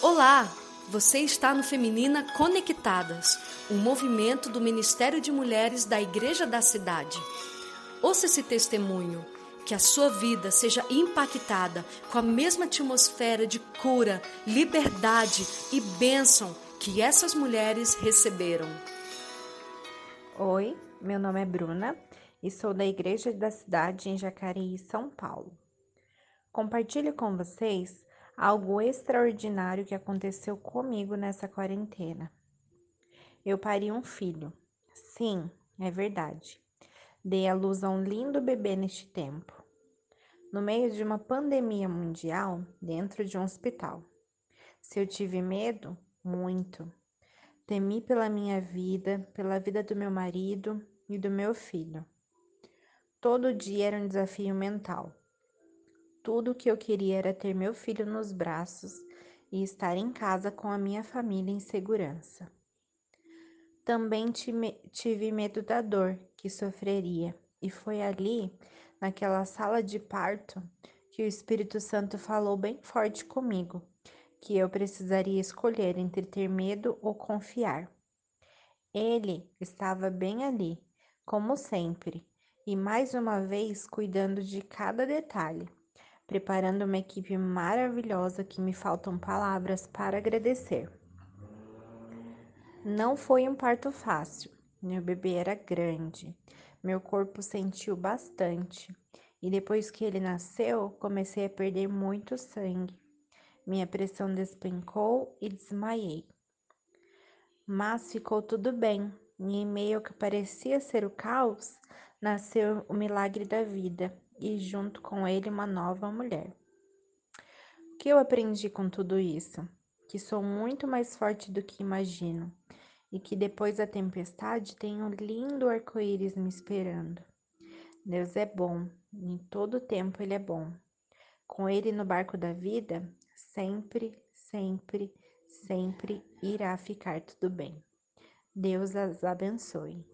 Olá! Você está no Feminina Conectadas, um movimento do Ministério de Mulheres da Igreja da Cidade. Ouça esse testemunho, que a sua vida seja impactada com a mesma atmosfera de cura, liberdade e bênção que essas mulheres receberam. Oi, meu nome é Bruna e sou da Igreja da Cidade em Jacareí, São Paulo. Compartilho com vocês algo extraordinário que aconteceu comigo nessa quarentena. Eu pari um filho. Sim, é verdade. Dei à luz a um lindo bebê neste tempo. No meio de uma pandemia mundial, dentro de um hospital. Se eu tive medo, muito. Temi pela minha vida, pela vida do meu marido e do meu filho. Todo dia era um desafio mental. Tudo o que eu queria era ter meu filho nos braços e estar em casa com a minha família em segurança. Também tive medo da dor que sofreria, e foi ali, naquela sala de parto, que o Espírito Santo falou bem forte comigo, que eu precisaria escolher entre ter medo ou confiar. Ele estava bem ali, como sempre, e mais uma vez cuidando de cada detalhe preparando uma equipe maravilhosa que me faltam palavras para agradecer. Não foi um parto fácil. Meu bebê era grande, meu corpo sentiu bastante e depois que ele nasceu, comecei a perder muito sangue. Minha pressão despencou e desmaiei. Mas ficou tudo bem, e em meio ao que parecia ser o caos, nasceu o milagre da vida e, junto com ele, uma nova mulher. O que eu aprendi com tudo isso? Que sou muito mais forte do que imagino e que depois da tempestade tem um lindo arco-íris me esperando. Deus é bom, em todo tempo Ele é bom. Com Ele no barco da vida, sempre, sempre, sempre irá ficar tudo bem. Deus as abençoe.